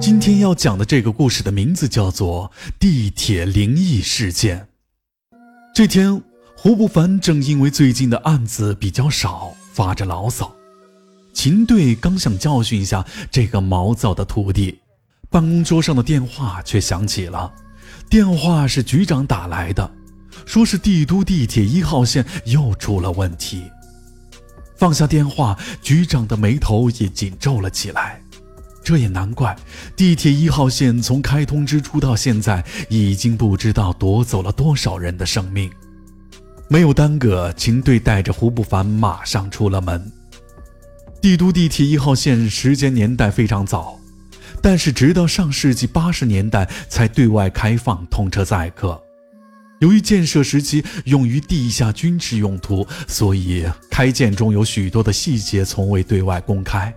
今天要讲的这个故事的名字叫做《地铁灵异事件》。这天，胡不凡正因为最近的案子比较少，发着牢骚。秦队刚想教训一下这个毛躁的徒弟，办公桌上的电话却响起了。电话是局长打来的，说是帝都地铁一号线又出了问题。放下电话，局长的眉头也紧皱了起来。这也难怪，地铁一号线从开通之初到现在，已经不知道夺走了多少人的生命。没有耽搁，秦队带着胡不凡马上出了门。帝都地铁一号线时间年代非常早，但是直到上世纪八十年代才对外开放通车载客。由于建设时期用于地下军事用途，所以开建中有许多的细节从未对外公开。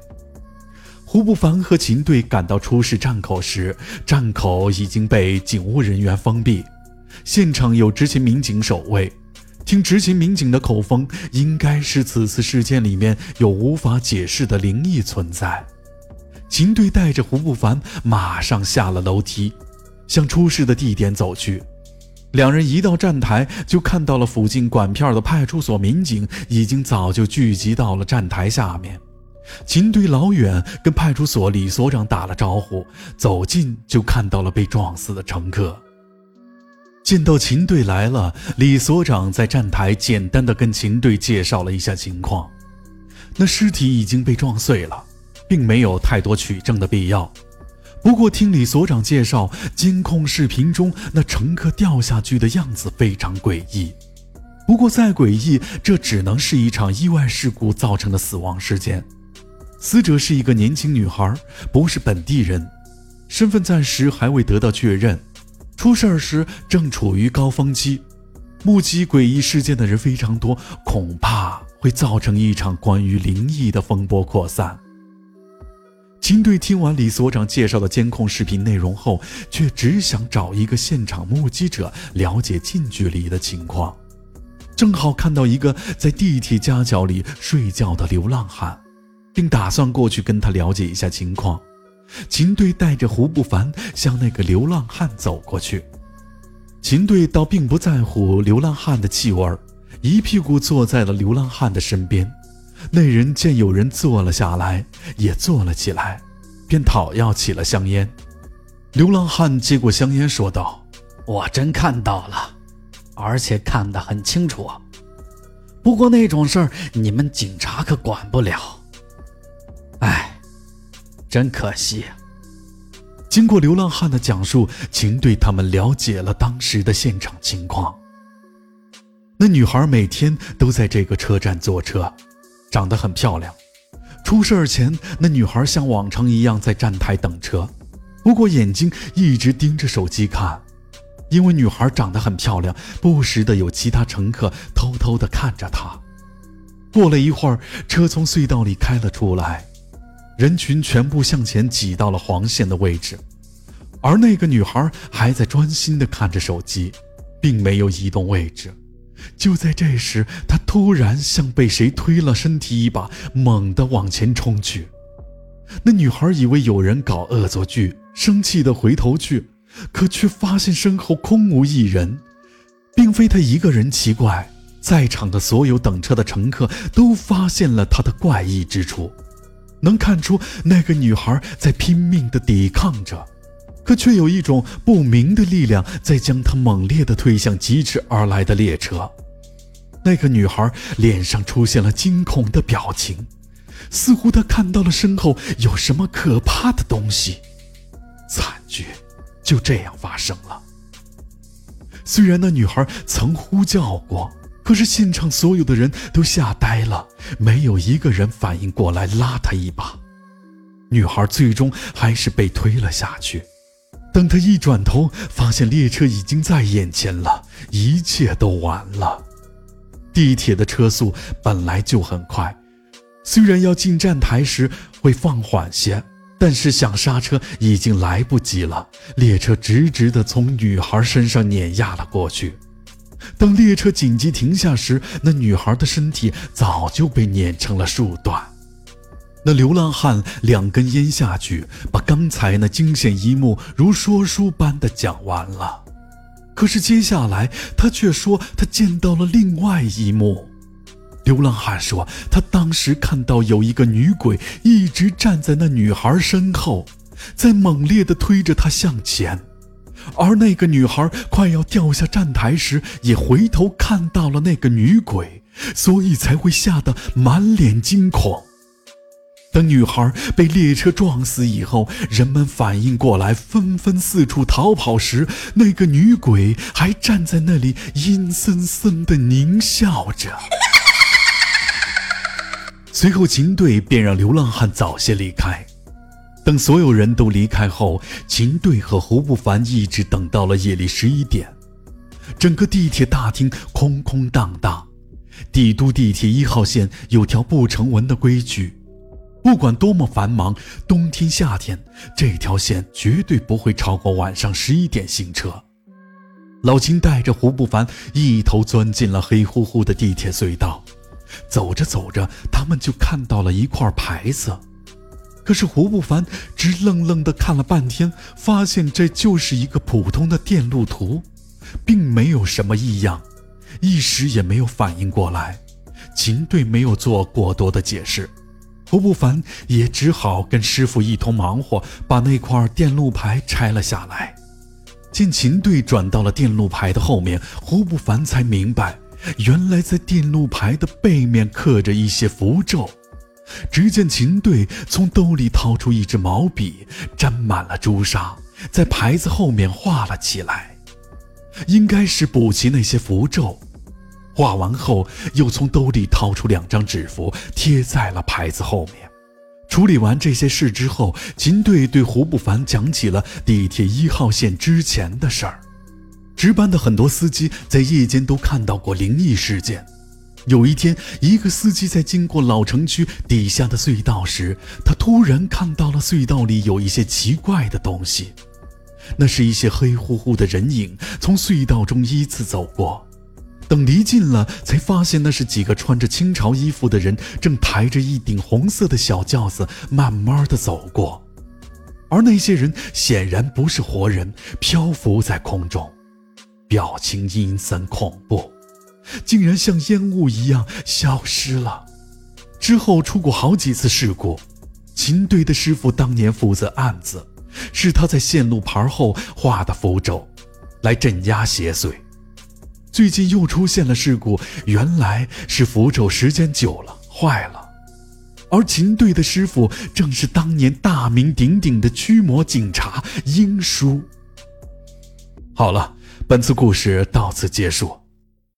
胡不凡和秦队赶到出事站口时，站口已经被警务人员封闭，现场有执勤民警守卫。听执勤民警的口风，应该是此次事件里面有无法解释的灵异存在。秦队带着胡不凡马上下了楼梯，向出事的地点走去。两人一到站台，就看到了附近管片的派出所民警已经早就聚集到了站台下面。秦队老远跟派出所李所长打了招呼，走近就看到了被撞死的乘客。见到秦队来了，李所长在站台简单的跟秦队介绍了一下情况。那尸体已经被撞碎了，并没有太多取证的必要。不过听李所长介绍，监控视频中那乘客掉下去的样子非常诡异。不过再诡异，这只能是一场意外事故造成的死亡事件。死者是一个年轻女孩，不是本地人，身份暂时还未得到确认。出事时正处于高峰期，目击诡异事件的人非常多，恐怕会造成一场关于灵异的风波扩散。秦队听完李所长介绍的监控视频内容后，却只想找一个现场目击者了解近距离的情况。正好看到一个在地铁夹角里睡觉的流浪汉。并打算过去跟他了解一下情况。秦队带着胡不凡向那个流浪汉走过去。秦队倒并不在乎流浪汉的气味，一屁股坐在了流浪汉的身边。那人见有人坐了下来，也坐了起来，便讨要起了香烟。流浪汉接过香烟，说道：“我真看到了，而且看得很清楚。不过那种事儿，你们警察可管不了。”真可惜。经过流浪汉的讲述，秦对他们了解了当时的现场情况。那女孩每天都在这个车站坐车，长得很漂亮。出事前，那女孩像往常一样在站台等车，不过眼睛一直盯着手机看。因为女孩长得很漂亮，不时的有其他乘客偷偷的看着她。过了一会儿，车从隧道里开了出来。人群全部向前挤到了黄线的位置，而那个女孩还在专心地看着手机，并没有移动位置。就在这时，她突然像被谁推了身体一把，猛地往前冲去。那女孩以为有人搞恶作剧，生气地回头去，可却发现身后空无一人。并非她一个人奇怪，在场的所有等车的乘客都发现了她的怪异之处。能看出那个女孩在拼命地抵抗着，可却有一种不明的力量在将她猛烈地推向疾驰而来的列车。那个女孩脸上出现了惊恐的表情，似乎她看到了身后有什么可怕的东西。惨剧就这样发生了。虽然那女孩曾呼叫过。可是现场所有的人都吓呆了，没有一个人反应过来拉她一把。女孩最终还是被推了下去。等她一转头，发现列车已经在眼前了，一切都晚了。地铁的车速本来就很快，虽然要进站台时会放缓些，但是想刹车已经来不及了。列车直直地从女孩身上碾压了过去。当列车紧急停下时，那女孩的身体早就被碾成了数段。那流浪汉两根烟下去，把刚才那惊险一幕如说书般的讲完了。可是接下来他却说他见到了另外一幕。流浪汉说他当时看到有一个女鬼一直站在那女孩身后，在猛烈地推着她向前，而那个女孩快要掉下站台时，也回头看到了那个女鬼，所以才会吓得满脸惊恐。等女孩被列车撞死以后，人们反应过来，纷纷四处逃跑时，那个女鬼还站在那里，阴森森地狞笑着。随后，秦队便让流浪汉早些离开。等所有人都离开后，秦队和胡不凡一直等到了夜里十一点，整个地铁大厅空空荡荡。帝都地铁一号线有条不成文的规矩。不管多么繁忙，冬天夏天，这条线绝对不会超过晚上十一点行车。老秦带着胡不凡一头钻进了黑乎乎的地铁隧道，走着走着，他们就看到了一块牌子。可是胡不凡直愣愣地看了半天，发现这就是一个普通的电路图，并没有什么异样，一时也没有反应过来。秦队没有做过多的解释。胡不凡也只好跟师傅一同忙活，把那块电路牌拆了下来。见秦队转到了电路牌的后面，胡不凡才明白，原来在电路牌的背面刻着一些符咒。只见秦队从兜里掏出一支毛笔，沾满了朱砂，在牌子后面画了起来，应该是补齐那些符咒。画完后，又从兜里掏出两张纸符，贴在了牌子后面。处理完这些事之后，秦队对胡不凡讲起了地铁一号线之前的事儿。值班的很多司机在夜间都看到过灵异事件。有一天，一个司机在经过老城区底下的隧道时，他突然看到了隧道里有一些奇怪的东西，那是一些黑乎乎的人影从隧道中依次走过。等离近了，才发现那是几个穿着清朝衣服的人，正抬着一顶红色的小轿子，慢慢的走过。而那些人显然不是活人，漂浮在空中，表情阴森恐怖，竟然像烟雾一样消失了。之后出过好几次事故，秦队的师傅当年负责案子，是他在线路牌后画的符咒，来镇压邪祟。最近又出现了事故，原来是符咒时间久了坏了，而秦队的师傅正是当年大名鼎鼎的驱魔警察英叔。好了，本次故事到此结束。